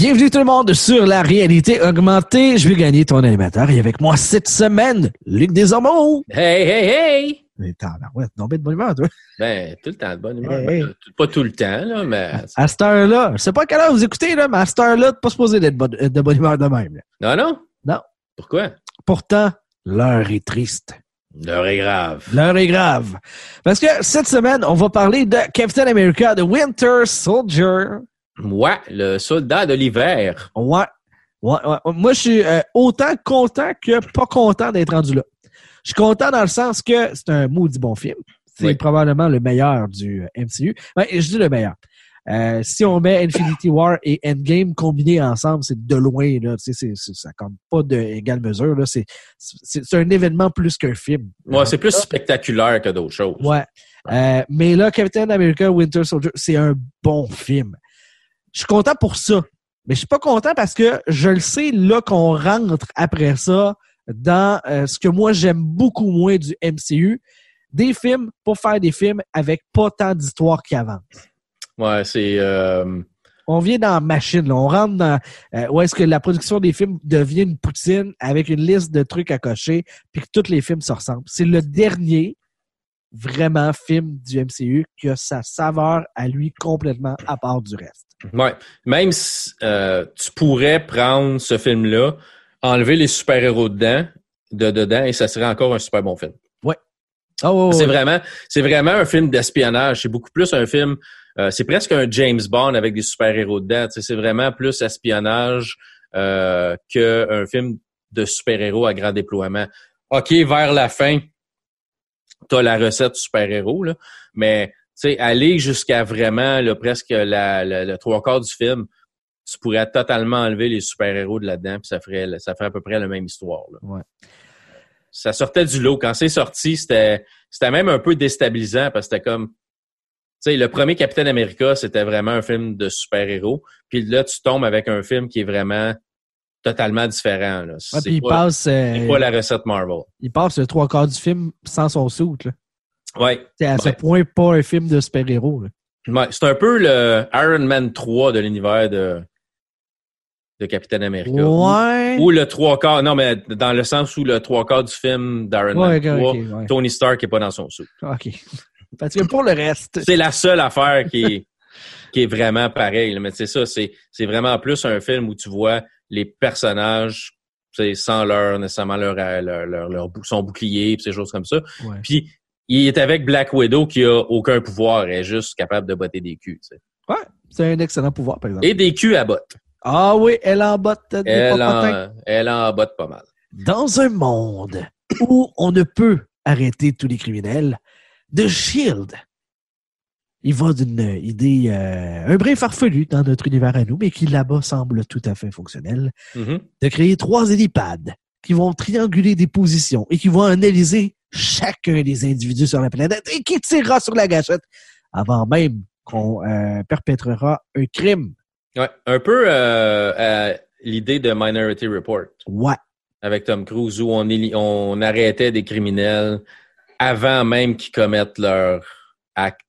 Bienvenue tout le monde sur la réalité augmentée. Je vais gagner ton animateur et avec moi cette semaine, Luc Desormeaux. Hey, hey, hey! Mais t'as ouais, de bonne humeur, toi. Ben, tout le temps de bonne humeur. Hey, hey. Ben, Pas tout le temps, là, mais. À cette heure-là, je sais pas à quelle heure vous écoutez, là, mais à cette heure-là, t'es pas supposé d'être bonne- de bonne humeur de même. là. Non, non? Non. Pourquoi? Pourtant, l'heure est triste. L'heure est grave. L'heure est grave. Parce que cette semaine, on va parler de Captain America, de Winter Soldier. Moi, le soldat de l'hiver. Ouais. Ouais, ouais. Moi, je suis euh, autant content que pas content d'être rendu là. Je suis content dans le sens que c'est un maudit bon film. C'est Oui. probablement le meilleur du euh, MCU. Ouais, je dis le meilleur. Euh, si on met Infinity War et Endgame combinés ensemble, c'est de loin, là. C'est- ça compte pas d'égale mesure. C'est, un événement plus qu'un film. Moi, c'est plus spectaculaire que d'autres choses. Ouais. Euh, mais là, Captain America Winter Soldier, c'est un bon film. Je suis content pour ça. Mais je suis pas content parce que je le sais là qu'on rentre après ça dans euh, ce que moi j'aime beaucoup moins du MCU. Des films pour faire des films avec pas tant d'histoires qui avancent. Ouais, c'est. euh, On vient dans la machine, là. on rentre dans euh, où est-ce que la production des films devient une poutine avec une liste de trucs à cocher, puis que tous les films se ressemblent. C'est le dernier vraiment film du MCU qui a sa saveur à lui complètement à part du reste. Ouais. Même si euh, tu pourrais prendre ce film-là, enlever les super-héros dedans, de dedans, et ça serait encore un super bon film. Oh, C'est vraiment, c'est vraiment un film d'espionnage. C'est beaucoup plus un film. euh, c'est presque un James Bond avec des super-héros dedans. C'est vraiment plus espionnage euh, qu'un film de super-héros à grand déploiement. OK, vers la fin, t'as la recette super-héros, là, mais tu sais, aller jusqu'à vraiment là, presque la, la- le trois quarts du film, tu pourrais totalement enlever les super-héros de là-dedans, puis ça ferait, ça ferait à peu près la même histoire. là Ouais. ça sortait du lot. Quand c'est sorti, c'était c'était même un peu déstabilisant parce que c'était comme tu sais le premier Capitaine America, c'était vraiment un film de super-héros, puis là tu tombes avec un film qui est vraiment totalement différent là. Ouais, C'est puis il pas, passe, euh, pas la recette Marvel. il passe le trois quarts du film sans son là. Ouais. C'est à ce point pas un film de super-héros. Ouais, c'est un peu le Iron Man 3 de l'univers de de Capitaine America. Ouais. Ou, ou le trois quarts, non, mais dans le sens où le trois quarts du film d'Iron Ouais, Man ok, 3, ok, ouais. Tony Stark est pas dans son sou. OK. Parce que pour le reste, C'est la seule affaire qui est, qui est vraiment pareille. Mais c'est ça, c'est, c'est vraiment plus un film où tu vois les personnages sans leur nécessairement leur, leur, leur, leur son bouclier pis ces choses comme ça. ouais. Puis il est avec Black Widow qui a aucun pouvoir, elle est juste capable de botter des culs. tu sais. c'est un excellent pouvoir, par exemple. Et des culs à botte. Ah oui, elle en botte des Elle en, elle en botte pas mal. Dans un monde où on ne peut arrêter tous les criminels, The Shield, il va d'une idée euh, un brin farfelu dans notre univers à nous, mais qui là-bas semble tout à fait fonctionnel, Mhm. de créer trois hélipads qui vont trianguler des positions et qui vont analyser chacun des individus sur la planète et qui tirera sur la gâchette avant même qu'on euh, perpétrera un crime. Ouais, un peu euh, l'idée de Minority Report. Ouais. avec Tom Cruise où on arrêtait des criminels avant même qu'ils commettent leur acte.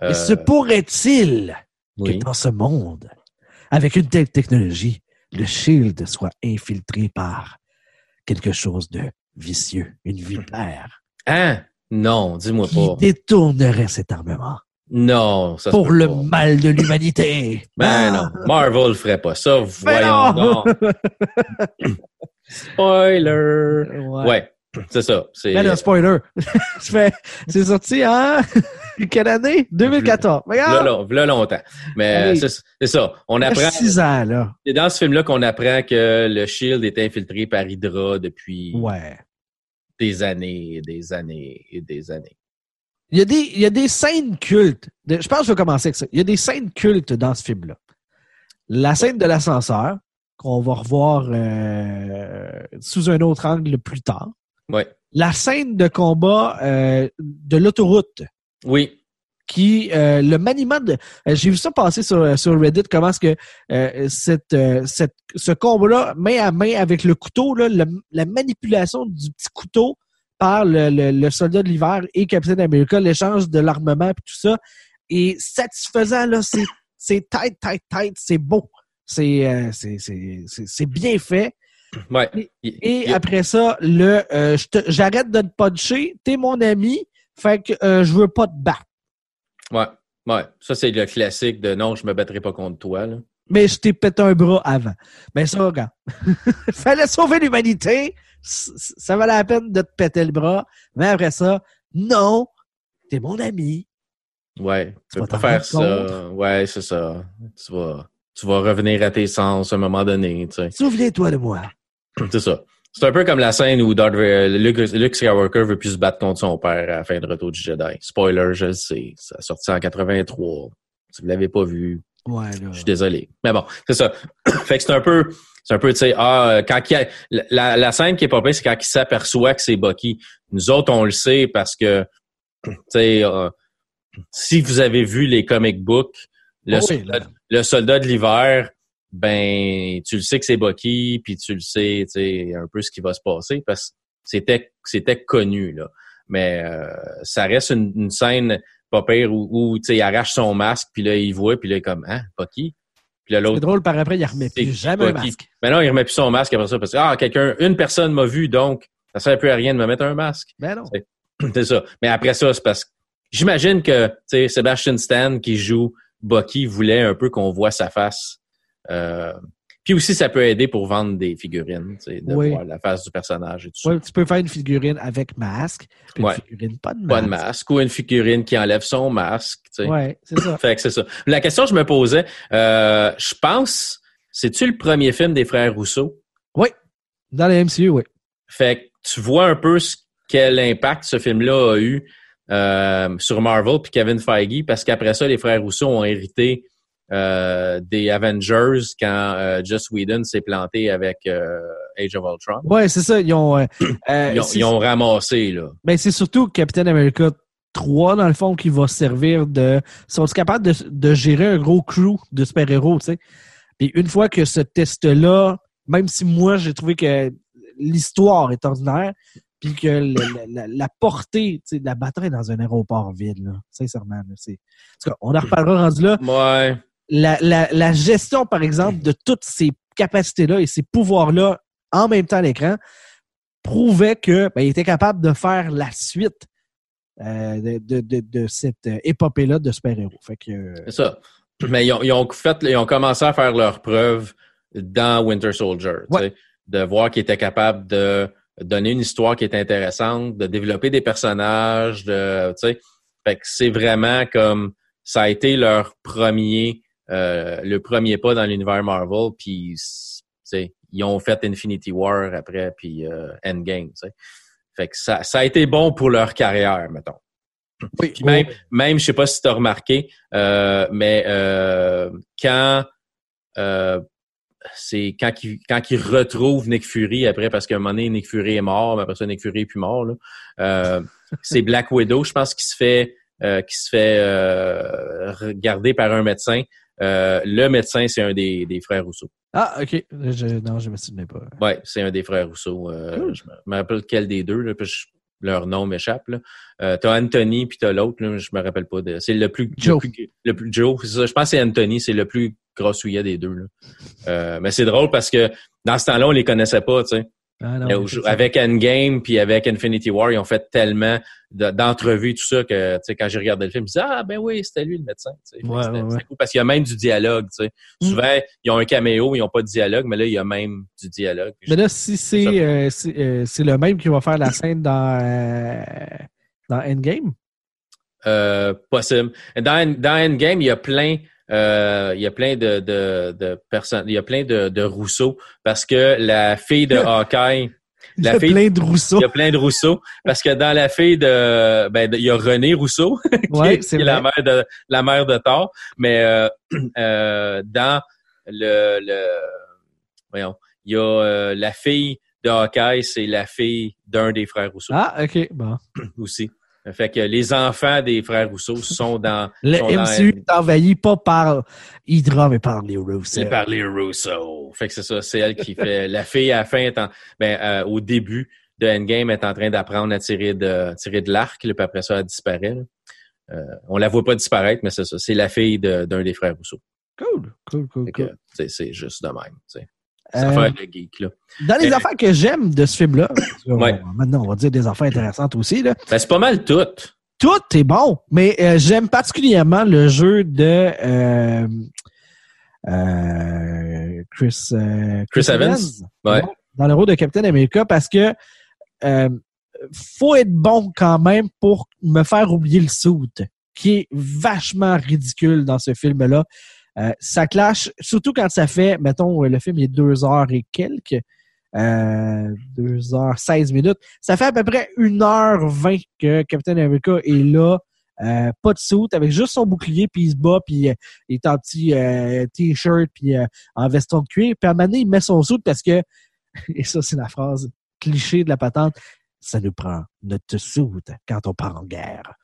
Mais Euh, se pourrait-il oui. que dans ce monde, avec une telle technologie, le Shield soit infiltré par quelque chose de vicieux, une vipère, Hein? Non, dis-moi qui pas. détournerait cet armement? Non, ça pour le pas. mal de l'humanité. Ben Ah! non, Marvel ferait pas ça. Voyons non! donc. Spoiler. Ouais. Ouais, c'est ça. C'est Ben là, spoiler. C'est sorti en quelle année? 2014. là, là longtemps. Mais c'est c'est ça. On apprend. six ans, là. C'est dans ce film-là qu'on apprend que le Shield est infiltré par Hydra depuis Ouais. des années et des années et des années. Il y, a des, il y a des scènes cultes. De- je pense que je vais commencer avec ça. Il y a des scènes cultes dans ce film-là. La scène de l'ascenseur, qu'on va revoir euh, sous un autre angle plus tard. Ouais. La scène de combat euh, de l'autoroute, Oui. qui euh, le maniement de euh, j'ai vu ça passer sur, sur Reddit comment est-ce que euh, cette, euh, cette ce combat-là main à main avec le couteau là, le- la manipulation du petit couteau par le, le, le soldat de l'hiver et Capitaine America l'échange de l'armement et tout ça est satisfaisant là c'est c'est tight tight tight c'est beau C'est euh, c'est- c'est- c'est- c'est bien fait. Ouais. Et, après ça, le euh, j'arrête de te puncher, t'es mon ami, fait que euh, je veux pas te battre. Ouais. Ouais. Ça, c'est le classique de non, je me battrai pas contre toi. Là. Mais je t'ai pété un bras avant. Mais ça, regarde. Fallait sauver l'humanité. Ça valait la peine de te péter le bras. Mais après ça, non, t'es mon ami. Ouais. Tu vas pas faire ça. Ouais, c'est ça. Tu vas, tu vas revenir à tes sens à un moment donné. Tu sais. Souviens-toi de moi. C'est ça. C'est un peu comme la scène où Darth Vader- Luke, Luke Skywalker veut plus se battre contre son père à la fin de Retour du Jedi. Spoiler, je le sais. Ça a sorti en 83. Si vous l'avez pas vu, Ouais, là. je suis désolé. Mais bon, c'est ça. fait que c'est un peu, c'est un peu, tu sais, ah, euh, quand il a, la, la scène qui est pas pire, c'est quand il s'aperçoit que c'est Bucky. Nous autres, on le sait parce que, tu sais, euh, si vous avez vu les comic books, le, Oh oui, soldat, là. le soldat de l'hiver, ben, tu le sais que c'est Bucky, puis tu le sais, tu sais, un peu ce qui va se passer parce que c'était, c'était connu, là. Mais euh, ça reste une, une scène pas pire où, où, tu sais, il arrache son masque, puis là, il voit, puis là, il est comme, hein, Bucky? Puis là, C'est l'autre, drôle, par après, il remet plus jamais un masque. mais non, il remet plus son masque après ça parce que, ah, quelqu'un, une personne m'a vu, donc, ça sert plus à rien de me mettre un masque. Ben non. C'est ça. Mais après ça, c'est parce que j'imagine que, tu sais, Sebastian Stan qui joue Bucky voulait un peu qu'on voit sa face. Euh, puis aussi, ça peut aider pour vendre des figurines, de Oui. voir la face du personnage et tout ça. Ouais, tu peux faire une figurine avec masque, puis Ouais. une figurine pas de masque. Pas de masque ou une figurine qui enlève son masque. Ouais, c'est ça. Fait que c'est ça. La question que je me posais, euh, je pense, c'est-tu le premier film des frères Rousseau? Dans les MCU, oui. Fait que tu vois un peu ce, quel impact ce film-là a eu euh, sur Marvel puis Kevin Feige, parce qu'après ça, les frères Rousseau ont hérité euh, des Avengers quand euh, Joss Whedon s'est planté avec euh, Age of Ultron. Ouais, c'est ça. Ils ont. euh, Ils ont, c'est- ils ont ramassé, là. Ben, c'est surtout Captain America 3, dans le fond, qui va servir de. sont capables de, de gérer un gros crew de super-héros, tu sais? Puis une fois que ce test-là, même si moi, j'ai trouvé que l'histoire est ordinaire, puis que le- la, la- portée tu sais, de la bataille dans un aéroport vide, là, sincèrement, là. En tout cas, on en reparlera rendu là. Ouais. La, la, la gestion, par exemple, de toutes ces capacités-là et ces pouvoirs-là en même temps à l'écran prouvait que ben, il était capable de faire la suite euh, de, de, de, de cette euh, épopée-là de super-héros. Euh, C'est ça. Mais ils ont, ils ont fait, ils ont commencé à faire leurs preuves dans Winter Soldier. Ouais. De voir qu'ils étaient capables de donner une histoire qui est intéressante, de développer des personnages, de, tu sais. Fait que c'est vraiment comme ça a été leur premier, euh, le premier pas dans l'univers Marvel, puis ils ont fait Infinity War après, puis euh, Endgame. Fait que ça, ça a été bon pour leur carrière, mettons. oui, Puis même, même, je sais pas si tu as remarqué, euh, mais euh, quand euh, c'est quand il quand il retrouve Nick Fury après parce qu'à un moment donné Nick Fury est mort, mais après ça Nick Fury est plus mort. Euh, c'est Black Widow, je pense qui se fait euh, qui se fait euh, regarder par un médecin. Euh, le médecin c'est un des, des frères Rousseau. Ah, ok. Je, non, je me souvenais pas. Ouais, c'est un des frères Rousseau. Euh, Cool. Je me- rappelle quel des deux, là, puis je- leur nom m'échappe. Euh, t'as Anthony puis t'as l'autre, là, je me rappelle pas. De, c'est le plus, Joe. Le plus, le plus- Joe, c'est ça. Je pense que c'est Anthony, c'est le plus grossouillet des deux. Là. Euh, mais c'est drôle parce que dans ce temps-là, on les connaissait pas, tu sais. Ah, non, avec Endgame puis avec Infinity War, ils ont fait tellement de- d'entrevues, tout ça, que quand j'ai regardé le film, je disais Ah ben oui, c'était lui le médecin. Ouais, ouais, ouais. cool parce qu'il y a même du dialogue. Mm. Souvent, ils ont un caméo, ils n'ont pas de dialogue, mais là, il y a même du dialogue. Mais là, si C'est euh, euh, c'est le même qui va faire la scène dans, euh, dans Endgame, possible. Dans, dans Endgame, il y a plein, euh, il y a plein de, de, de personnes, il y a plein de, de Rousseau parce que la fille de Hawkeye, il y a fille- plein de Rousseau. il y a plein de Rousseau parce que dans la fille de, ben, il y a René Rousseau qui, Ouais, est, c'est qui est la mère de la mère de Thor, mais euh, euh, dans le, le, voyons, il y a la fille de Hawkeye, c'est la fille d'un des frères Rousseau Ah, ok. Bon. aussi. Fait que les enfants des frères Rousseau sont dans Le sont dans- MCU est envahi pas par Hydra, mais par les Rousseau. C'est par les Russo. Fait que c'est ça, c'est elle qui fait. la fille à la fin, est en- ben, euh, au début de Endgame, est en train d'apprendre à tirer de tirer de l'arc, puis après ça, elle disparaît. Euh, on la voit pas disparaître, mais c'est ça. C'est la fille de- d'un des frères Rousseau. Cool, cool, cool, cool. C'est juste de même. Euh, de geek, là. Dans les affaires que j'aime de ce film-là, ouais. maintenant on va dire des affaires intéressantes aussi. Là. Ben, c'est pas mal tout. Tout est bon, mais euh, j'aime particulièrement le jeu de euh, Chris, Chris, Evans, Ouais. dans le rôle de Captain America parce que faut être bon quand même pour me faire oublier le suit, qui est vachement ridicule dans ce film-là. Euh, ça clash, surtout quand ça fait, mettons, le film est deux heures et quelques, euh, deux heures seize minutes. Ça fait à peu près une heure vingt que Captain America est là, euh, pas de suit, avec juste son bouclier, puis il se bat, puis euh, il est en petit t-shirt, puis en veston de cuir. Puis à un moment donné, il met son suit parce que, et ça c'est la phrase cliché de la patente, ça nous prend notre soude quand on part en guerre.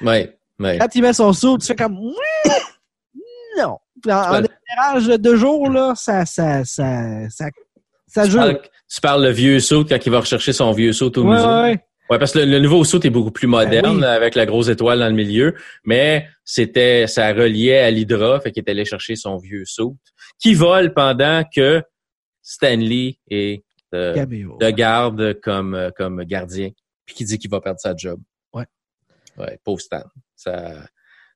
Oui, oui. Quand il met son soude, tu fais comme non. En, éclairage de deux jours, là, ça, ça, ça, ça, ça tu joue. Parles, tu parles le vieux saut quand il va rechercher son vieux saut au musée? Ouais. Parce que le, nouveau saut est beaucoup plus moderne ben oui. avec la grosse étoile dans le milieu, mais c'était ça reliait à l'Hydra, fait qu'il est allé chercher son vieux saut qui vole pendant que Stanley est de, ouais. garde comme comme gardien, puis qui dit qu'il va perdre sa job. Ouais. Ouais, pauvre Stan. Ça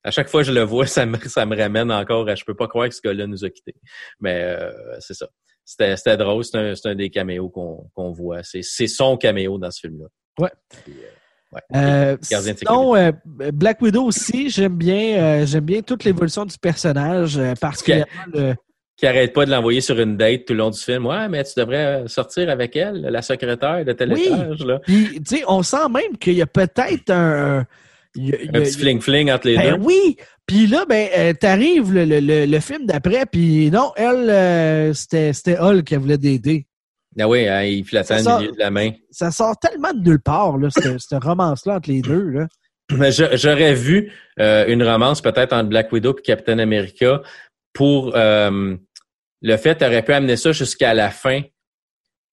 à chaque fois que je le vois, ça me, ça me ramène encore à je peux pas croire que ce gars-là nous a quittés. Mais euh, c'est ça. C'était, drôle, c'est un, des caméos qu'on, voit. C'est, son caméo dans ce film-là. Ouais. Puis, euh, ouais. Euh, sinon, euh, Black Widow aussi, j'aime bien, euh, j'aime bien toute l'évolution du personnage, particulièrement le, Qui arrête pas de l'envoyer sur une date tout le long du film. Ouais, mais tu devrais sortir avec elle, la secrétaire de tel Oui. étage. Là. Puis, tu sais, on sent même qu'il y a peut-être un. Il Un petit fling-fling entre les Ben deux. oui! Puis là, ben, euh, t'arrives le, le, le, le film d'après, puis non, elle, euh, c'était c'était Hulk qui voulait d'aider. Ah oui, hein, il flattait au milieu de la main. Ça sort tellement de nulle part, là, cette, cette romance-là entre les deux. Là. J'aurais vu euh, une romance peut-être entre Black Widow et Captain America pour euh, le fait, aurait pu amener ça jusqu'à la fin.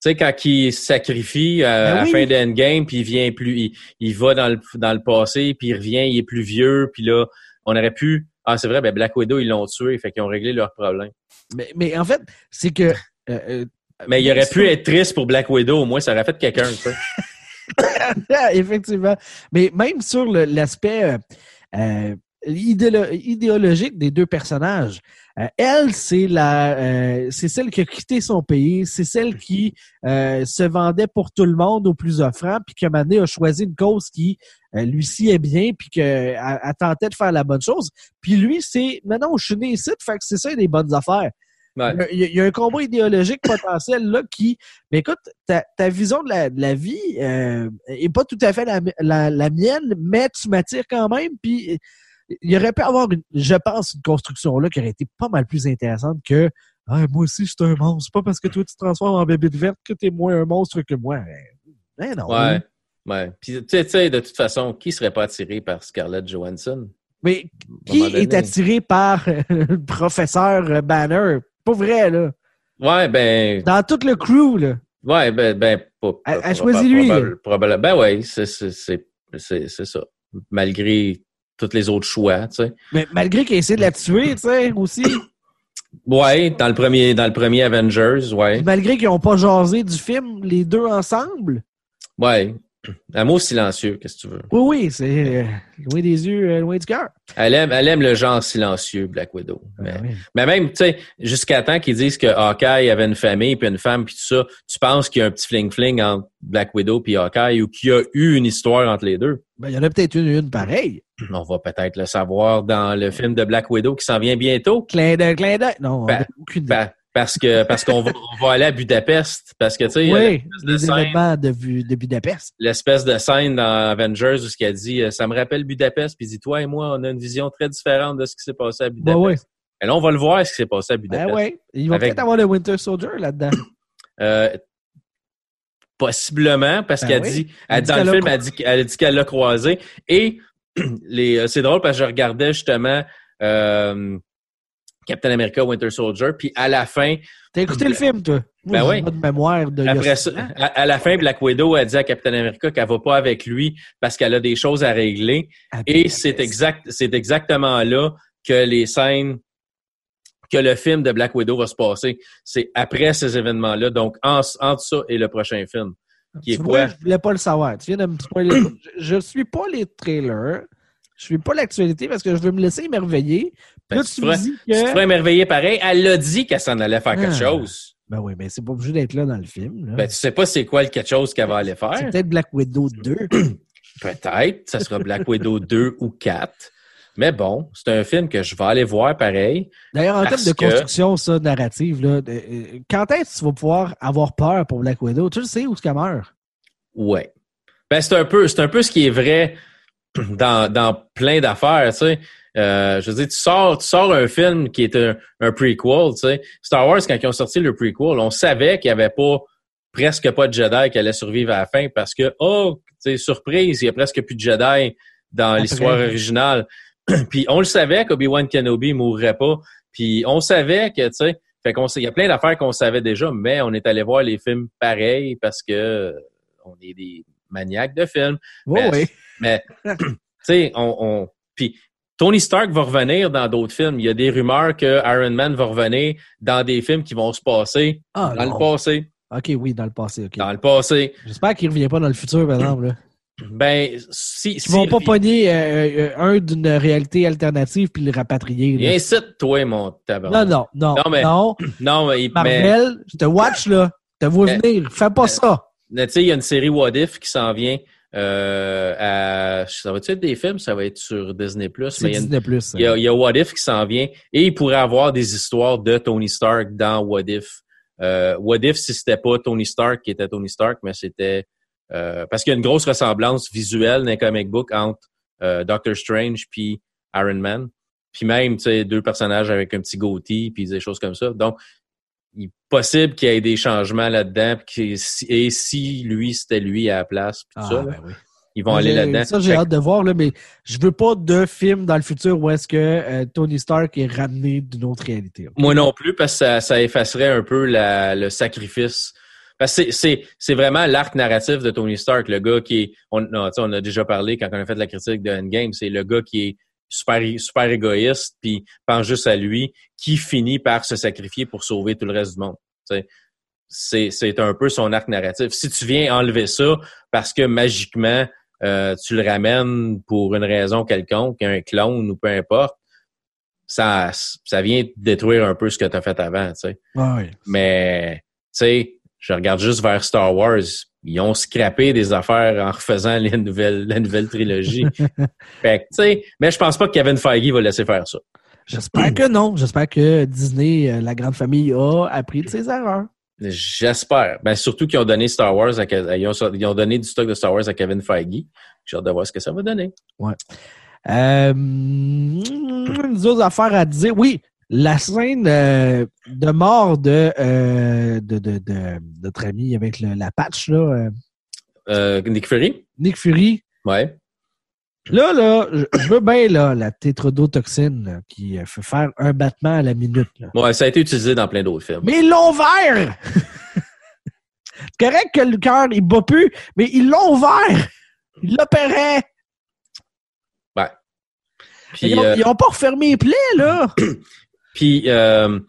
Tu sais, quand il se sacrifie euh, Ben à la fin d'Endgame, puis il vient plus, il, il va dans le, dans le passé, puis il revient, il est plus vieux, puis là, on aurait pu. Ah, c'est vrai, ben Black Widow, ils l'ont tué, fait qu'ils ont réglé leur problème. Mais, mais en fait, c'est que. euh, euh, Mais il aurait pu être triste pour Black Widow, au moins, ça aurait fait quelqu'un, sais. Effectivement. Mais même sur l'aspect euh, idéolo- idéologique des deux personnages, euh, elle, c'est la, euh, c'est celle qui a quitté son pays, c'est celle qui euh, se vendait pour tout le monde au plus offrant, puis que maintenant a choisi une cause qui euh, lui sied bien, puis qu'elle elle tentait de faire la bonne chose. Puis lui, c'est, non, je suis né ici, fait que c'est ça des bonnes affaires. Ouais. Il y, a, il y a un combat idéologique potentiel là qui. Mais écoute, ta, ta vision de la, de la vie euh, est pas tout à fait la, la, la mienne, mais tu m'attires quand même. Puis il y aurait pu avoir, une, je pense, une construction là qui aurait été pas mal plus intéressante que ah, moi aussi je suis un monstre. C'est pas parce que toi tu te transformes en bébé de verte que t'es moins un monstre que moi. Ben non. Ouais. Ouais. Puis, tu sais- de toute façon, qui serait pas attiré par Scarlett Johansson? Mais qui est attiré par euh, le professeur Banner? Pas vrai, là. Ouais, ben, Dans tout le crew, là. ouais, ben, ben, pas. Elle- choisit lui, probable- probable- ben ouais, c'est ça. Malgré tous les autres choix, tu sais. Mais malgré qu'il essaie de la tuer, tu sais, aussi. Ouais, dans le premier, dans le premier Avengers, ouais. malgré qu'ils n'ont pas jasé du film, les deux ensemble. Ouais. Amour silencieux, qu'est-ce que tu veux? Oui, oui, c'est euh, loin des yeux, euh, loin du cœur. Elle aime, elle aime le genre silencieux, Black Widow. Mais, mais même, tu sais, jusqu'à temps qu'ils disent que Hawkeye avait une famille puis une femme puis tout ça, tu penses qu'il y a un petit fling-fling entre Black Widow puis Hawkeye ou qu'il y a eu une histoire entre les deux? Ben, il y en a peut-être une, une pareille. On va peut-être le savoir dans le film de Black Widow qui s'en vient bientôt. Clin d'œil, clin d'œil. Non, Ben, aucune. Pa- parce que parce qu'on va, on va aller à Budapest. Parce que tu sais, oui, de les scène- événements de, de Budapest. l'espèce de scène dans Avengers où ce qu'elle dit euh, ça me rappelle Budapest puis dit toi et moi on a une vision très différente de ce qui s'est passé à Budapest. Ben. Et là on va le voir ce qui s'est passé à Ben Budapest. ouais. Ils vont Avec- peut-être avoir le Winter Soldier là-dedans. Euh, possiblement parce Ben qu'elle oui. dit Elle elle, dit dans le film elle dit qu'elle l'a croisé et les euh, c'est drôle parce que je regardais justement euh, Captain America Winter Soldier puis à la fin T'as écouté le film, toi? Ben oui. pas de mémoire de. Après ça, à, à la fin, Black Widow a dit à Captain America qu'elle va pas avec lui parce qu'elle a des choses à régler. À Et Budapest. c'est exact, c'est exactement là que les scènes que le film de Black Widow va se passer. C'est après ces événements-là, donc en- entre ça et le prochain film. Qui est Tu quoi? vois, je voulais pas le savoir. Tu viens de me spoiler. je, je suis pas les trailers. Je suis pas l'actualité parce que je veux me laisser émerveiller. Là, Ben, tu tu me ferais- dis Tu te que. ferais émerveiller pareil. Elle l'a dit qu'elle s'en allait faire quelque Ah. chose. Ben oui, mais c'est pas obligé d'être là dans le film. là. Ben, tu sais pas c'est quoi le quelque chose qu'elle va aller c'est faire. peut-être Black Widow 2. Peut-être. Ça sera Black Widow 2 ou 4. Mais bon, c'est un film que je vais aller voir pareil. D'ailleurs, en termes de que- construction, ça, narrative, là, de- euh, quand est-ce que tu vas pouvoir avoir peur pour Black Widow? Tu le sais où ce qu'elle meurt? Ouais. Ben, c'est un peu, un peu ce qui est vrai dans, dans plein d'affaires, tu sais. Euh, je veux dire, tu sors, tu sors un film qui est un, un prequel, tu sais. Star Wars, quand ils ont sorti le prequel, on savait qu'il n'y avait pas, presque pas de Jedi qui allaient survivre à la fin parce que, oh, tu sais, surprise, il y a presque plus de Jedi dans l'histoire originale. puis on le savait qu'Obi-Wan Kenobi mourrait pas. Puis on savait que, tu sais, fait qu'on sait- il y a plein d'affaires qu'on savait déjà, mais on est allé voir les films pareils parce que euh, on est des maniaques de films. Oui, Mais- oui. Mais, tu sais, on, on... Puis, Tony Stark va revenir dans d'autres films. Il y a des rumeurs que Iron Man va revenir dans des films qui vont se passer Ah, dans non. le passé. OK, oui, dans le passé. Dans le passé. J'espère qu'il ne revient pas dans le futur, par exemple. Là. Ben, si... Ils si vont pas pogner euh, euh, un d'une réalité alternative puis le rapatrier. là. Incite, toi, mon tabac. Non, non, non. Non, mais- non. Non, mais, mais, Marvel, je te watch, là. Je te vois Mais- venir. Fais pas ça. tu sais, il y a une série What If qui s'en vient. Euh, à... Ça va-tu être des films? Ça va être sur Disney+. Mais il y a Disney+. Plus. Il y, a, il y a What If qui s'en vient et il pourrait avoir des histoires de Tony Stark dans What If. Euh, What If si c'était pas Tony Stark qui était Tony Stark, mais c'était euh, parce qu'il y a une grosse ressemblance visuelle dans les comic book entre euh, Doctor Strange puis Iron Man. Puis même, tu sais, deux personnages avec un petit goatee puis des choses comme ça. Donc, il est possible qu'il y ait des changements là-dedans et si lui, c'était lui à la place puis Ah, ça, ben oui. ils vont aller là-dedans. Ça, j'ai hâte de voir, là, mais je veux pas de film dans le futur où est-ce que euh, Tony Stark est ramené d'une autre réalité. Moi non plus, parce que ça, ça effacerait un peu la- le sacrifice. Parce que c'est- c'est c'est vraiment l'arc narratif de Tony Stark, le gars qui est. On, non, on a déjà parlé quand on a fait la critique de Endgame, c'est le gars qui est super, super égoïste, puis pense juste à lui, qui finit par se sacrifier pour sauver tout le reste du monde. C'est c'est un peu son arc narratif. Si tu viens enlever ça parce que magiquement, euh, tu le ramènes pour une raison quelconque, un clone ou peu importe, ça, ça vient détruire un peu ce que tu as fait avant, tu sais. Ah oui. Mais, tu sais, je regarde juste vers Star Wars. Ils ont scrappé des affaires en refaisant les nouvelles, la nouvelle trilogie. fait que, mais je pense pas que Kevin Feige va laisser faire ça. J'espère que non. J'espère que Disney, euh, la grande famille, a appris de ses erreurs. J'espère. Ben, surtout qu'ils ont donné Star Wars à, ils ont, ils ont donné du stock de Star Wars à Kevin Feige. J'ai hâte de voir ce que ça va donner. Euh, nous autres affaires à dire. Oui, la scène euh, de mort de, euh, de, de, de notre ami avec le- la patch, là, euh, Nick Fury? Nick Fury. Ouais. Là, là, je veux bien là, la tétrodotoxine là, qui fait faire un battement à la minute. là. Ouais, ça a été utilisé dans plein d'autres films. Mais ils l'ont ouvert! C'est correct que le cœur, il bat plus, mais ils l'ont ouvert! Ils l'opéraient! Puis, Ils, ont- euh, ils ont pas refermé les plaies, là! Puis euh,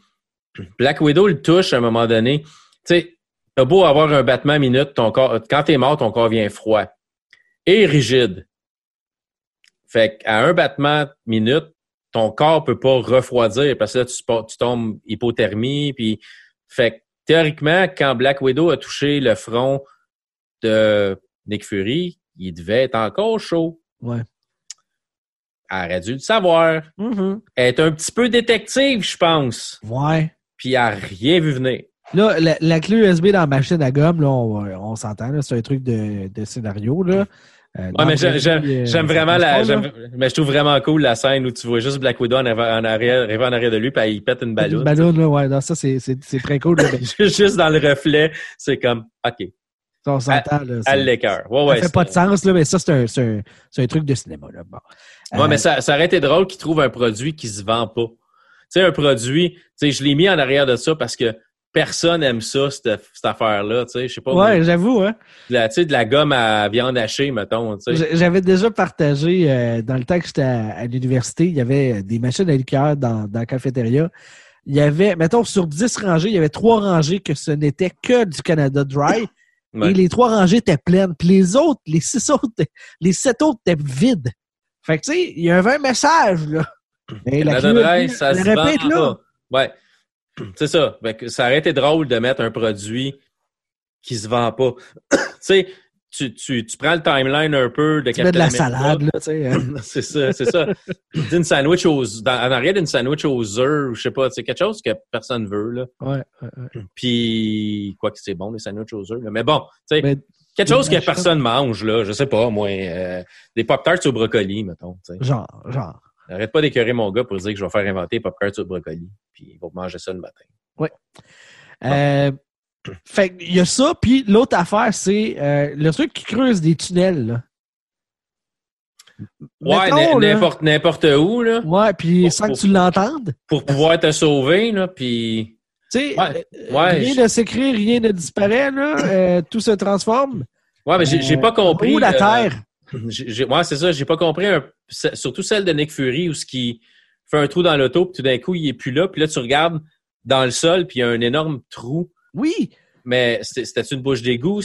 Black Widow le touche à un moment donné. Tu sais, t'as beau avoir un battement minute, ton corps, quand t'es mort, ton corps vient froid et rigide. Fait qu'à un battement minute, ton corps peut pas refroidir parce que là, tu, tu tombes hypothermie. Puis, fait que théoriquement, quand Black Widow a touché le front de Nick Fury, il devait être encore chaud. Ouais. Elle aurait dû le savoir. Mhm. Elle est un petit peu détective, je pense. Ouais. Puis elle a rien vu venir. Là, la, la clé USB dans la machine à gomme, là, on, on s'entend, c'est un truc de, de scénario, là. Euh, Ouais, mais j'aime, euh, j'aime vraiment la. mais je trouve vraiment cool la scène où tu vois juste Black Widow en, arrière- en arrière, arriver en arrière de lui, puis il pète une Une ballonne. ballonne, là, ouais, non, ça, c'est, très cool. juste dans le reflet, c'est comme OK. On s'entend. À l'écœur. Ouais, Ça ouais. fait c'est- pas de sens, là, mais ça, c'est un, truc de cinéma, là. Bon. Ouais, Euh, mais ça, ça aurait été drôle qu'ils trouvent un produit qui se vend pas. Tu sais, un produit, tu sais, je l'ai mis en arrière de ça parce que personne aime ça, cette, cette affaire-là, tu sais. Je sais pas. Ouais, j'avoue, hein. de la, tu sais, de la gomme à viande hachée, mettons, tu sais. J'- J'avais déjà partagé, euh, dans le temps que j'étais à, à l'université, il y avait des machines à liqueur dans, dans la cafétéria. il y avait, mettons, sur 10 rangées, il y avait trois rangées que ce n'était que du Canada Dry. Ouais. Et les trois rangées étaient pleines. Puis les autres, les six autres, les sept autres étaient vides. Fait que, tu sais, il y avait un message, là. Mais la ça elle se vend répète, là. pas. Ouais. C'est ça. Fait que ça aurait été drôle de mettre un produit qui se vend pas. tu sais, tu, tu, tu prends le timeline un peu de Tu mets de la Captain America. salade, là, tu sais. hein. c'est ça, c'est ça. D'une sandwich aux, dans, en arrière d'une sandwich aux œufs, je sais pas, c'est quelque chose que personne veut, là. Ouais, ouais, ouais. Puis, quoi que c'est bon, les sandwichs aux œufs, là. Mais bon, tu sais, quelque chose que personne mange, là. Je sais pas, moi, euh, des Pop-Tarts au brocoli, mettons, tu sais. genre, genre. Arrête pas d'écœurer mon gars pour dire que je vais faire inventer Pop-Tarts au brocoli. Puis, il va manger ça le matin. Euh, fait il y a ça, puis l'autre affaire, c'est euh, le truc qui creuse des tunnels, là. Ouais, n'importe, n'importe où, là. Ouais, puis Pour- sans que tu l'entendes. Pour pouvoir te sauver, là. Puis, Tu sais, Ouais, euh, ouais, rien je- ne s'écrit, rien ne disparaît, là. euh, tout se transforme. ouais, mais j'ai, pas Euh, compris. Ou la euh, Terre? J'ai- ouais, c'est ça. J'ai pas compris. un- surtout celle de Nick Fury où ce qui fait un trou dans l'auto, puis tout d'un coup, il est plus là. Puis là, tu regardes dans le sol, puis il y a un énorme trou. Oui. Mais c'était, une bouche d'égout,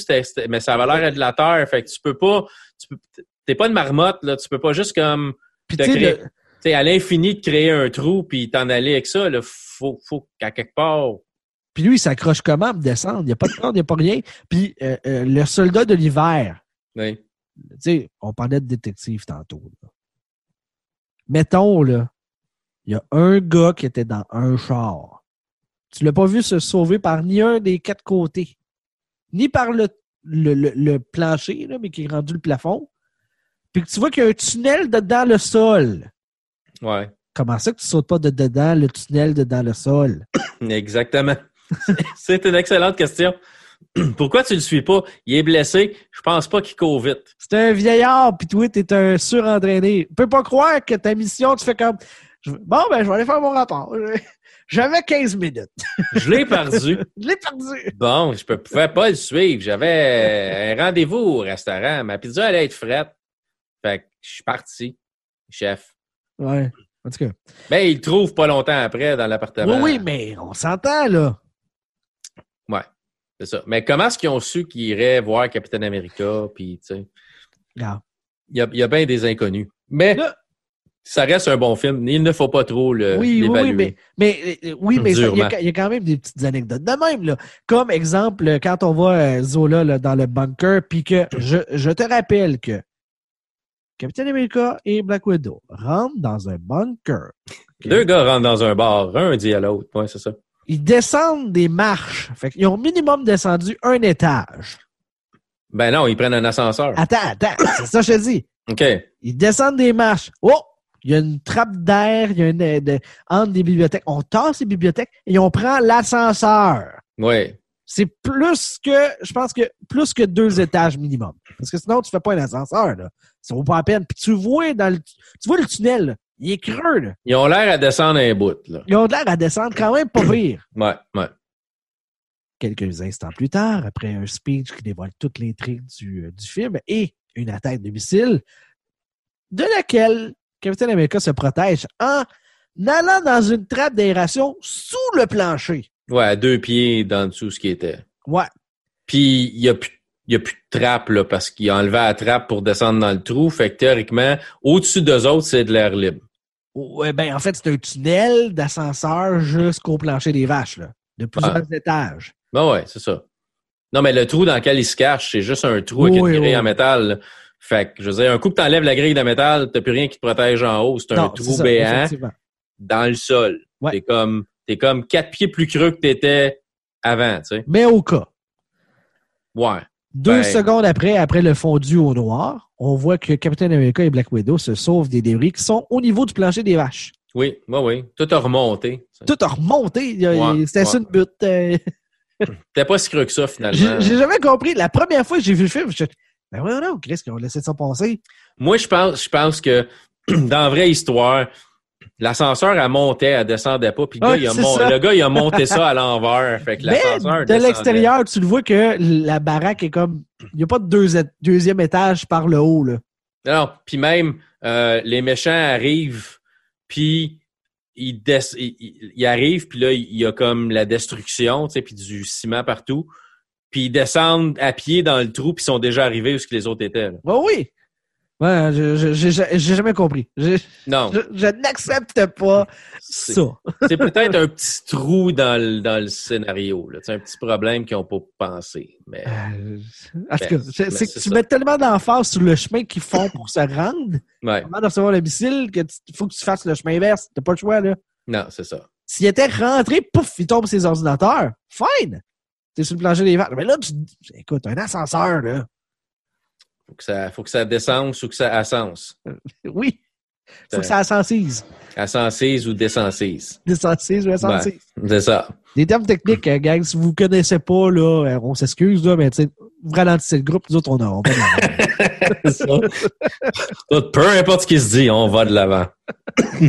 mais ça avait l'air de la terre. Fait que tu peux pas. Tu pas une marmotte, là. Tu peux pas juste comme. Puis le- à l'infini de créer un trou, puis t'en aller avec ça, là. Faut, faut qu'à quelque part. puis lui, il s'accroche comment pour descendre? Il n'y a pas de corde, il n'y a pas rien. Puis euh, euh, le soldat de l'hiver, Oui. tu sais, on parlait de détective tantôt. là. Mettons, là, il y a un gars qui était dans un char. Tu l'as pas vu se sauver par ni un des quatre côtés, ni par le, le, le- le plancher, là, mais qui est rendu le plafond. Puis que tu vois qu'il y a un tunnel dedans le sol. Ouais. Comment ça que tu sautes pas de dedans le tunnel dedans le sol? Exactement. C'est une excellente question. Pourquoi tu le suis pas? Il est blessé. Je pense pas qu'il court vite. C'est un vieillard, puis toi, t'es un surentraîné. Tu peux pas croire que ta mission, tu fais comme... je- Bon, ben, je vais aller faire mon rapport. J'avais 15 minutes. Je l'ai perdu. Je l'ai perdu. Bon, je ne pouvais pas le suivre. J'avais un rendez-vous au restaurant. Ma pizza allait être frette. Fait que je suis parti, chef. Ouais. En tout cas. Mais il le trouve pas longtemps après dans l'appartement. Oui, oui, mais on s'entend, là. Ouais, c'est ça. Mais comment est-ce qu'ils ont su qu'ils iraient voir Capitaine America? Puis, tu sais, Regarde. il y a, il y a bien des inconnus. Mais Là- ça reste un bon film. Il ne faut pas trop le- Oui, oui, l'évaluer. oui, mais, mais, euh, oui, mais il, y a, y quand même des petites anecdotes de même. Là. Comme exemple, quand on voit euh, Zola là, dans le bunker, puis que je, je te rappelle que Captain America et Black Widow rentrent dans un bunker. Deux gars rentrent dans un bar, un dit à l'autre. Ouais, c'est ça. Ils descendent des marches. Fait qu'ils ont minimum descendu un étage. Ben non, ils prennent un ascenseur. Attends, attends, c'est ça que je te dis. OK. Ils descendent des marches. Oh! Il y a une trappe d'air, il y a une euh, de- entre des bibliothèques. On tasse les bibliothèques et on prend l'ascenseur. Oui. C'est plus que, je pense que plus que deux étages minimum. Parce que sinon, tu fais pas un ascenseur, là. Ça vaut pas la peine. Puis tu vois dans le, tu vois le tunnel, là. Il est creux, là. Ils ont l'air à descendre un bout, là. Ils ont l'air à descendre quand même pas pire. Ouais, ouais. Quelques instants plus tard, après un speech qui dévoile toute l'intrigue du, euh, du film et une attaque de missile, de laquelle Captain America se protège en allant dans une trappe d'aération sous le plancher. Ouais, à deux pieds dans dessous ce qui était. Ouais. Puis il y a plus y a plus de trappe là parce qu'il a enlevé la trappe pour descendre dans le trou. Fait que théoriquement, au-dessus d'eux autres, c'est de l'air libre. Ouais, ben, en fait, c'est un tunnel d'ascenseur jusqu'au plancher des vaches, là. De plusieurs étages. Ben ouais, c'est ça. Non, mais le trou dans lequel il se cache, c'est juste un trou Oui, une grille oui. en métal. là. Fait que, je veux dire, un coup que t'enlèves la grille de métal, t'as plus rien qui te protège en haut. C'est un Non, trou ça, béant dans le sol. Ouais. T'es comme, t'es comme quatre pieds plus creux que t'étais avant, tu sais. Mais au cas, Ouais. deux Ben- secondes après, après le fondu au noir, on voit que Captain America et Black Widow se sauvent des débris qui sont au niveau du plancher des vaches. Oui, oui, oui. Tout a remonté. Tout a remonté. A- Ouais, C'était ça une butte. euh, T'es pas si creux que ça, finalement. J'ai j'ai jamais compris. La première fois que j'ai vu le film, je ben ouais, non, Chris, qu'ils ont laissé ça passer. Moi, je pense, je pense que dans la vraie histoire, l'ascenseur, elle montait, elle descendait pas. Puis a mon- ça. le gars, il a monté ça à l'envers. Fait que l'ascenseur de l'extérieur, tu le vois que la baraque est comme. Il n'y a pas de deux- deuxième étage par le haut. Là. Non, puis même, euh, les méchants arrivent, puis il, des- il, il- il arrive, puis là, il y a comme la destruction, tu sais, puis du ciment partout. Puis ils descendent à pied dans le trou, puis ils sont déjà arrivés où ce que les autres étaient. là. Oh oui! Ouais, j'ai jamais compris. Non, je, je n'accepte pas ça. c'est peut-être un petit trou dans le, dans le scénario. C'est un petit problème qu'ils n'ont pas pensé. Mais Euh, en tout Ben, cas, c'est- c'est ben, que tu ça. mets tellement d'emphase sur le chemin qu'ils font pour se rendre ouais, avant de recevoir le missile que il faut que tu fasses le chemin inverse. T'as pas le choix, là. non, c'est ça. S'il était rentré, pouf, il tombe sur ses ordinateurs. Fine! T'es sur le plancher des vaches. Mais là, tu écoute, un ascenseur, là. Faut que ça, faut que ça descende ou que ça ascense. Oui. Faut que ça assensise. Ascensise ou descensise. Descensise ou assensise. C'est ça. Des termes techniques, euh, gang, si vous connaissez pas, là, euh, on s'excuse, là, mais vous ralentissez le groupe, nous autres, on a. On va de l'avant. Peu importe ce qui se dit, on va de l'avant.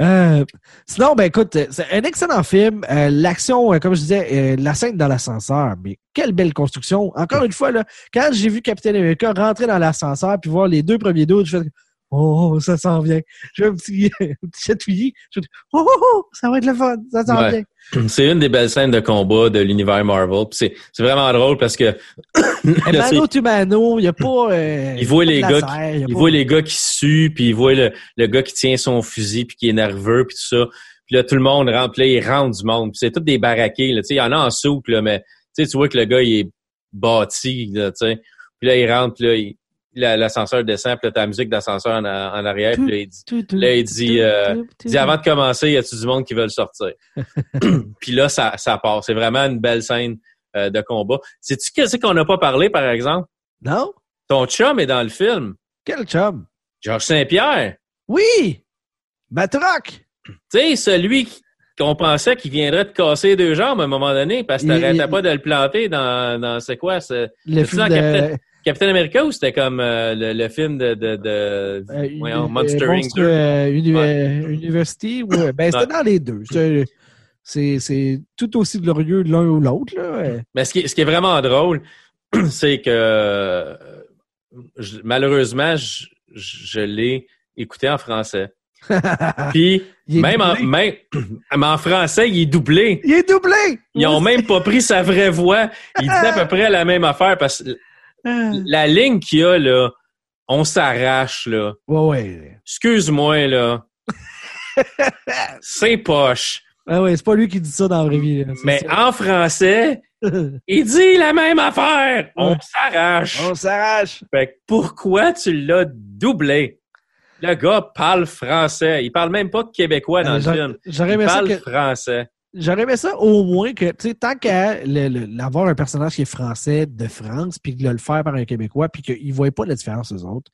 Euh, sinon, ben écoute, c'est un excellent film. Euh, L'action, comme je disais, euh, la scène dans l'ascenseur, mais quelle belle construction. Encore une fois, là, quand j'ai vu Captain America rentrer dans l'ascenseur puis voir les deux premiers doutes, je fais Oh, ça s'en vient. J'ai un petit, un petit chatouillis. Je fais oh, oh, oh, ça va être le fun. Ça s'en Ouais. vient. C'est une des belles scènes de combat de l'univers Marvel. C'est vraiment drôle parce que Et mano to mano, il n'y a pas. Euh, Il voit les gars a il pas- voit les gars qui suent, puis il voit le, le gars qui tient son fusil, puis qui est nerveux, puis tout ça. Puis là, tout le monde rentre, là, il rentre du monde. Puis c'est tous des baraqués. Là. Tu Il y en a en souk, là, mais tu tu vois que le gars, il est bâti. Là, tu puis là, il rentre, là, il- l'ascenseur descend, puis là, t'as la musique d'ascenseur en, en arrière, puis là, il dit, Tout, tout, là, il dit, euh, tout, avant de commencer, y a-tu du monde qui veut le sortir? puis là, ça, ça part. C'est vraiment une belle scène euh, de combat. Sais-tu qu'est-ce qu'on n'a pas parlé, par exemple? Non? Ton chum est dans le film. Quel chum? Georges Saint-Pierre. Oui! Batroc! Tu sais, celui qui- qu'on pensait qu'il viendrait te casser deux jambes à un moment donné parce que t'arrêtais il- pas de le planter dans, dans c'est quoi? C'est Le film de. Captain- America ou c'était comme euh, le, le film de, de, de Euh, voyons, uni- Monster euh, Inc. Euh, uni- Ouais. euh, University. ouais. Ben, c'était dans les deux. C'est- tout aussi glorieux l'un ou l'autre. là. Euh, Mais ce qui, est- ce qui est vraiment drôle, c'est que euh, je- malheureusement, je, je l'ai écouté en français. Puis même en, même mais en français, il est doublé. Il est doublé! Ils ont même pas pris sa vraie voix. Il dit à peu près la même affaire parce que. La ligne qu'il y a, là, on s'arrache, là. Ouais, ouais. Excuse-moi, là. C'est poche. Ah ouais, c'est pas lui qui dit ça dans la vraie vie. là. C'est Mais ça. en français, il dit la même affaire. On s'arrache. On s'arrache. Fait que pourquoi tu l'as doublé? Le gars parle français. Il parle même pas québécois dans Euh, le j'aurais- film. Il parle que français. J'aurais aimé ça au moins que, tu sais, tant qu'à l'avoir un personnage qui est français de France, puis de le faire par un Québécois, puis qu'ils ne voient pas la différence aux autres,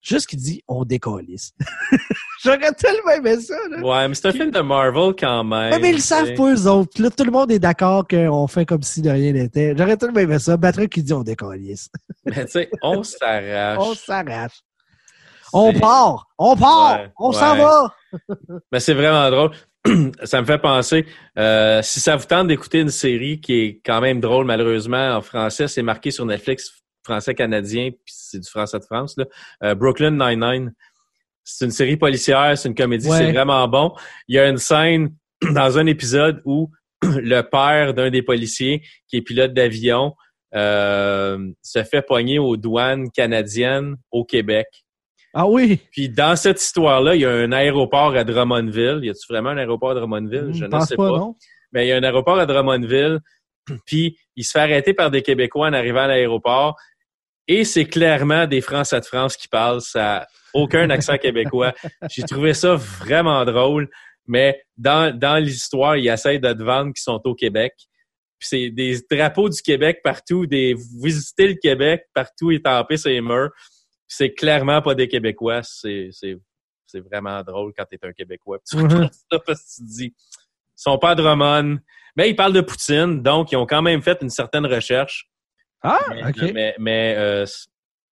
juste qu'il dit on décollisse. J'aurais tellement aimé ça, là. Ouais, mais c'est un film de Marvel quand même. Ouais, mais ils le savent pas, eux autres. Là, tout le monde est d'accord qu'on fait comme si de rien n'était. J'aurais tellement aimé ça. Patrick qui dit on décollisse. Mais tu sais, on s'arrache. On s'arrache. On part! On part! Ouais, on s'en ouais. va! Mais c'est vraiment drôle. ça me fait penser, euh, si ça vous tente d'écouter une série qui est quand même drôle, malheureusement, en français, c'est marqué sur Netflix, français-canadien, puis c'est du français de France, là. Euh, Brooklyn Nine-Nine. C'est une série policière, c'est une comédie, Ouais. c'est vraiment bon. Il y a une scène dans un épisode où le père d'un des policiers, qui est pilote d'avion, euh, se fait pogner aux douanes canadiennes au Québec. Ah oui! Puis dans cette histoire-là, il y a un aéroport à Drummondville. Y a-tu vraiment un aéroport à Drummondville? Je Je ne sais pas, pas. non? Mais il y a un aéroport à Drummondville. Puis il se fait arrêter par des Québécois en arrivant à l'aéroport. Et c'est clairement des Français de France qui parlent. Ça aucun accent québécois. J'ai trouvé ça vraiment drôle. Mais dans, dans l'histoire, ils essayent de te vendre qu'ils sont au Québec. Puis c'est des drapeaux du Québec partout, des visiter le Québec partout étampés sur les murs. C'est clairement pas des Québécois. C'est, c'est, c'est vraiment drôle quand t'es un Québécois. Tu Mhm. ça parce que tu te dis, ils sont pas Drummond. Mais ils parlent de Poutine, donc ils ont quand même fait une certaine recherche. Ah, Mais, OK. mais, mais, euh,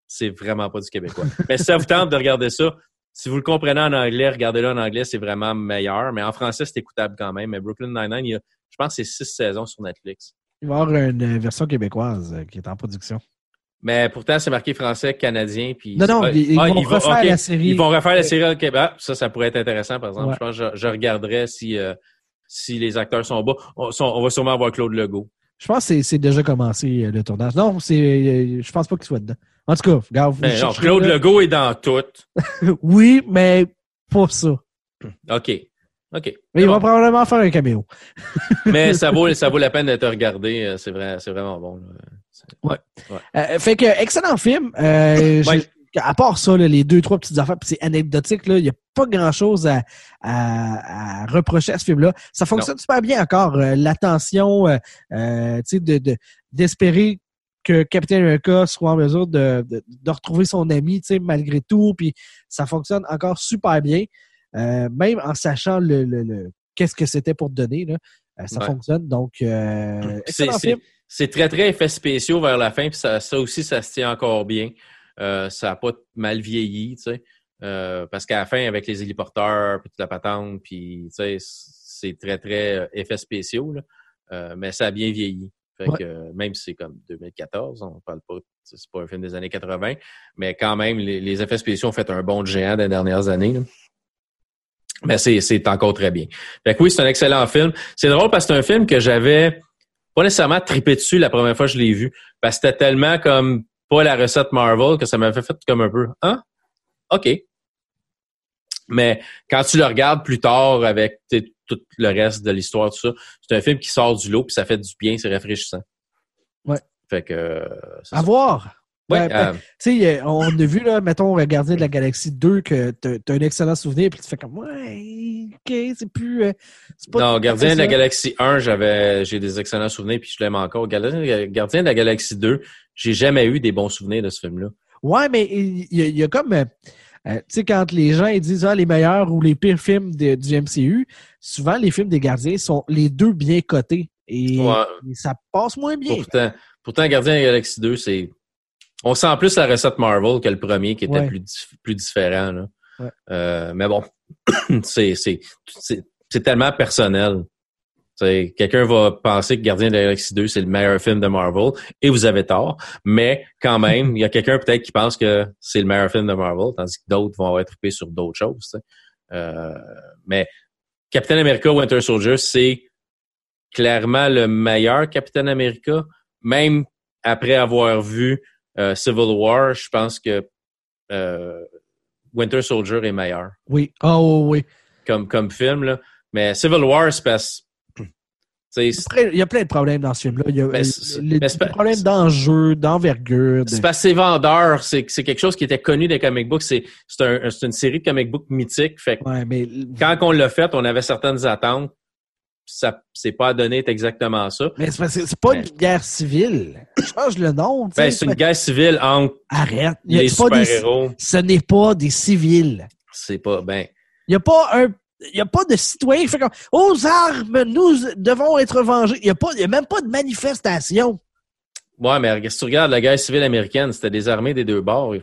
c'est vraiment pas du québécois. mais si ça vous tente de regarder ça, si vous le comprenez en anglais, regardez-le en anglais, c'est vraiment meilleur. Mais en français, c'est écoutable quand même. Mais Brooklyn Nine-Nine, il y a, je pense que c'est six saisons sur Netflix. Il va y avoir une euh, version québécoise euh, qui est en production. Mais pourtant, c'est marqué français, canadien. Puis Non, non, Ah, ils, ils ah, vont va- refaire la série. Ils vont refaire la série au Québec. Ah, ça, ça pourrait être intéressant, par exemple. Ouais. Je pense que je, je regarderais si, euh, si les acteurs sont bons. On, sont- on va sûrement avoir Claude Legault. Je pense que c'est- déjà commencé, euh, le tournage. Non, c'est, euh, je pense pas qu'il soit dedans. En tout cas, regarde, vous Ben non, Claude là. Legault est dans tout. Oui, mais pas ça. OK. OK. Mais il Bon. va probablement faire un caméo. Mais ça vaut, ça vaut la peine d'être regardé. euh, C'est vrai, c'est vraiment bon. là. Euh, fait que, excellent film. Euh, Ouais. À part ça, là, les deux, trois petites affaires, puis c'est anecdotique, il n'y a pas grand-chose à, à, à reprocher à ce film-là. Ça fonctionne super bien encore. Euh, L'attention, euh, tu sais, de, de- d'espérer que Captain America soit en mesure de, de, de retrouver son ami, tu sais, malgré tout, puis ça fonctionne encore super bien. Même en sachant le, le, le- qu'est-ce que c'était pour te donner, là, ça Ouais. fonctionne. Donc, excellent film. C'est très, très effets spéciaux vers la fin, puis ça, ça aussi, ça se tient encore bien. Euh, ça n'a pas mal vieilli, tu sais. Euh, parce qu'à la fin, avec les héliporteurs, puis toute la patente, puis tu sais, c'est très, très euh, effets spéciaux, là. Euh, mais ça a bien vieilli. Fait Ouais. que, euh, même si c'est comme 2014, on parle pas, c'est pas un film des années 80, mais quand même, les, les effets spéciaux ont fait un bond de géant des dernières années. là. Mais c'est, c'est encore très bien. Fait que oui, c'est un excellent film. C'est drôle parce que c'est un film que j'avais pas nécessairement trippé dessus la première fois que je l'ai vu. Parce que c'était tellement comme pas la recette Marvel que ça m'avait fait comme un peu Hein? OK. Mais quand tu le regardes plus tard avec tout le reste de l'histoire, tout ça, c'est un film qui sort du lot puis ça fait du bien, c'est rafraîchissant. Ouais. Fait que euh, À ça. voir. Ouais, ben, euh, Tu sais, euh, on a vu, là, mettons, Gardien de la Galaxie 2, que t'as as un excellent souvenir, puis tu fais comme, ouais, ok, c'est plus. euh, pas non, Gardien de la. Galaxie 1, j'avais j'ai des excellents souvenirs puis je l'aime encore. Gardien, Gardien de la Galaxie 2, j'ai jamais eu des bons souvenirs de ce film-là. Ouais, mais il y, a- il y a comme. euh, tu sais, quand les gens ils disent ah, les meilleurs ou les pires films de- du MCU, souvent les films des gardiens sont les deux bien cotés. Et, Ouais. et ça passe moins bien. Pourtant, pourtant, Gardien de la Galaxie 2, c'est. On sent plus la recette Marvel que le premier qui était Ouais. plus, dif- plus différent. Là. Ouais. Euh, mais bon, c'est, c'est, c'est, c'est tellement personnel. Quelqu'un va penser que Gardien de la Galaxie 2, c'est le meilleur film de Marvel, et vous avez tort. Mais quand même, il y a quelqu'un peut-être qui pense que c'est le meilleur film de Marvel, tandis que d'autres vont être trippés sur d'autres choses. Euh, mais Captain America Winter Soldier, c'est clairement le meilleur Captain America, même après avoir vu euh, Civil War, je pense que euh, Winter Soldier est meilleur Oui. Oh, oui. comme, comme film. Là. Mais Civil War, c'est parce il y a plein de problèmes dans ce film-là. Il y a Ben, les- ben, des pas- problèmes d'enjeu, d'envergure. de- c'est parce que c'est vendeur, c'est quelque chose qui était connu des comic books. C'est un- une série de comic books mythiques. Fait que Ouais, mais quand on l'a fait, on avait certaines attentes. Ça c'est pas donné être exactement ça. Mais c'est pas une guerre civile. Change le nom. Ben, c'est une guerre civile entre Arrête. Il y a les super-héros. Ce n'est pas des civils. C'est pas ben. Il n'y a pas un. Il y a pas de citoyens qui fait comme aux armes, nous devons être vengés. Il n'y a, pas- il y a même pas de manifestation. Ouais, mais si tu regardes la guerre civile américaine, c'était des armées des deux bords.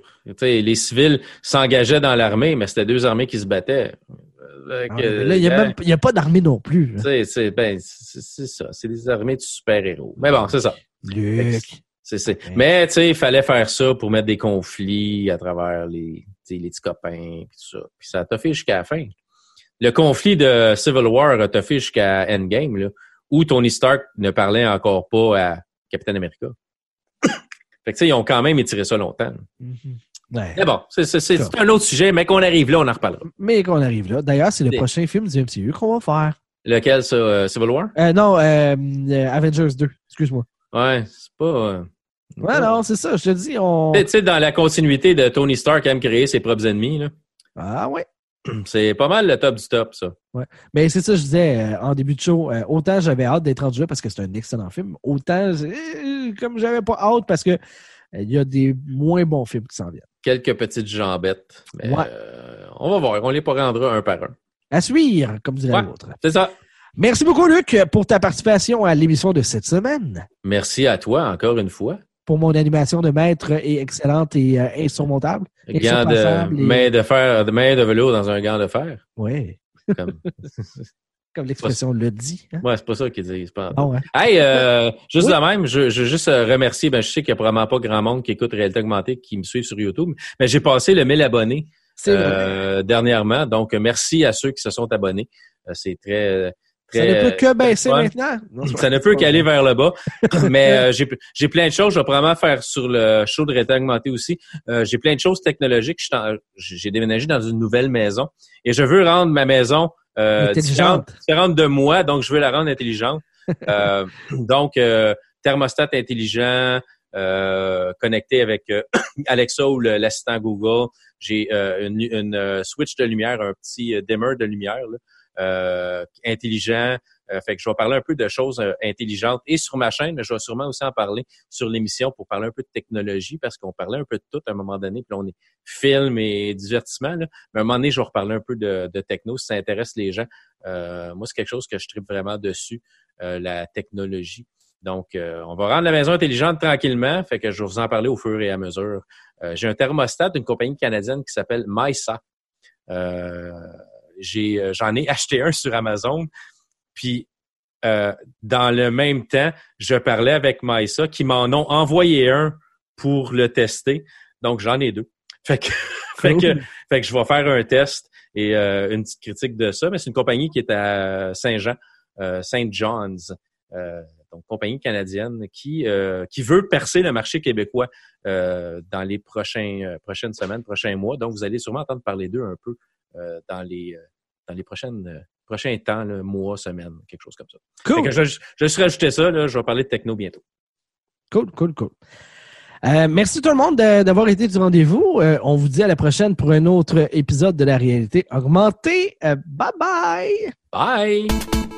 Les civils s'engageaient dans l'armée, mais c'était deux armées qui se battaient. Ah, que- mais là, il n'y a, pas d'armée non plus. sais, c'est ben, ça. C'est des armées de super-héros. Mais bon, c'est ça. Luc. Mais tu sais, il fallait faire ça pour mettre des conflits à travers les, les petits copains puis tout ça. Puis ça a fait jusqu'à la fin. Le conflit de Civil War a fait jusqu'à Endgame, là, où Tony Stark ne parlait encore pas à Captain America. fait que tu sais, ils ont quand même étiré ça longtemps. Mhm. Ouais. Mais bon, c'est, un autre sujet, mais qu'on arrive là, on en reparlera. Mais qu'on arrive là. D'ailleurs, c'est le prochain film du MCU qu'on va faire. Lequel, ça, euh, Civil War? Euh, non, euh, Avengers 2. Excuse-moi. Ouais, c'est pas... Ouais, non, c'est ça. Je te dis, on. Tu sais, dans la continuité de Tony Stark qui aime créer ses propres ennemis, là, Ah ouais. c'est pas mal le top du top, ça. Mais c'est ça, je disais en début de show. autant j'avais hâte d'être rendu là parce que c'est un excellent film. Autant, comme j'avais pas hâte parce que il y a des moins bons films qui s'en viennent. Quelques petites jambettes. Mais Ouais. euh, on va voir. On les prendra un par un. À suivre, comme dirait Ouais. l'autre. C'est ça. Merci beaucoup, Luc, pour ta participation à l'émission de cette semaine. Merci à toi encore une fois. Pour mon animation de maître est excellente et euh, insurmontable. Gant de et- main de fer, de main de velours dans un gant de fer. Oui. Comme, Comme l'expression le dit. Hein? Ouais, c'est pas ça qu'ils disent. Pas... Ah ouais. Hey, euh, juste de même, je, je veux juste euh, remercier, ben, je sais qu'il y a probablement pas grand monde qui écoute Réalité Augmentée, qui me suit sur YouTube, mais j'ai passé le 1000 abonnés euh, dernièrement. Donc, merci à ceux qui se sont abonnés. C'est très ça ne peut que baisser maintenant? ça ne peut qu'aller vers le bas. Mais euh, j'ai plein de choses. Je vais probablement faire sur le show de réalité augmenté aussi. Euh, j'ai plein de choses technologiques. J'ai déménagé dans une nouvelle maison et je veux rendre ma maison euh, différente, différente, de moi. Donc, je veux la rendre intelligente. Euh, donc, thermostat intelligent, connecté avec Alexa ou l'assistant Google. J'ai une, une, switch de lumière, un petit dimmer de lumière. Là. Euh, intelligent. Euh, fait que je vais parler un peu de choses euh, intelligentes et sur ma chaîne, mais je vais sûrement aussi en parler sur l'émission pour parler un peu de technologie parce qu'on parlait un peu de tout à un moment donné. Puis on est film et divertissement. Là. Mais à un moment donné, je vais reparler un peu de, de techno si ça intéresse les gens. moi, c'est quelque chose que je tripe vraiment dessus, la technologie. Donc, on va rendre la maison intelligente tranquillement. Fait que je vais vous en parler au fur et à mesure. J'ai un thermostat d'une compagnie canadienne qui s'appelle Mysa. Euh, euh, j'en ai acheté un sur Amazon. Puis euh, dans le même temps, je parlais avec Maïsa qui m'en ont envoyé un pour le tester. Donc j'en ai deux. Fait que, fait que, fait que je vais faire un test et euh, une petite critique de ça. Mais c'est une compagnie qui est à Saint-Jean, Saint John's. donc compagnie canadienne qui qui veut percer le marché québécois dans les prochains prochaines semaines, prochains mois. Donc vous allez sûrement entendre parler d'eux un peu euh, dans les euh, dans les prochaines euh, prochains temps, mois, semaines, quelque chose comme ça. Cool. je, je vais rajouter ça, là, je vais parler de techno bientôt. Cool, cool, cool. merci tout le monde d'avoir été du rendez-vous. on vous dit à la prochaine pour un autre épisode de la réalité augmentée. bye bye. Bye.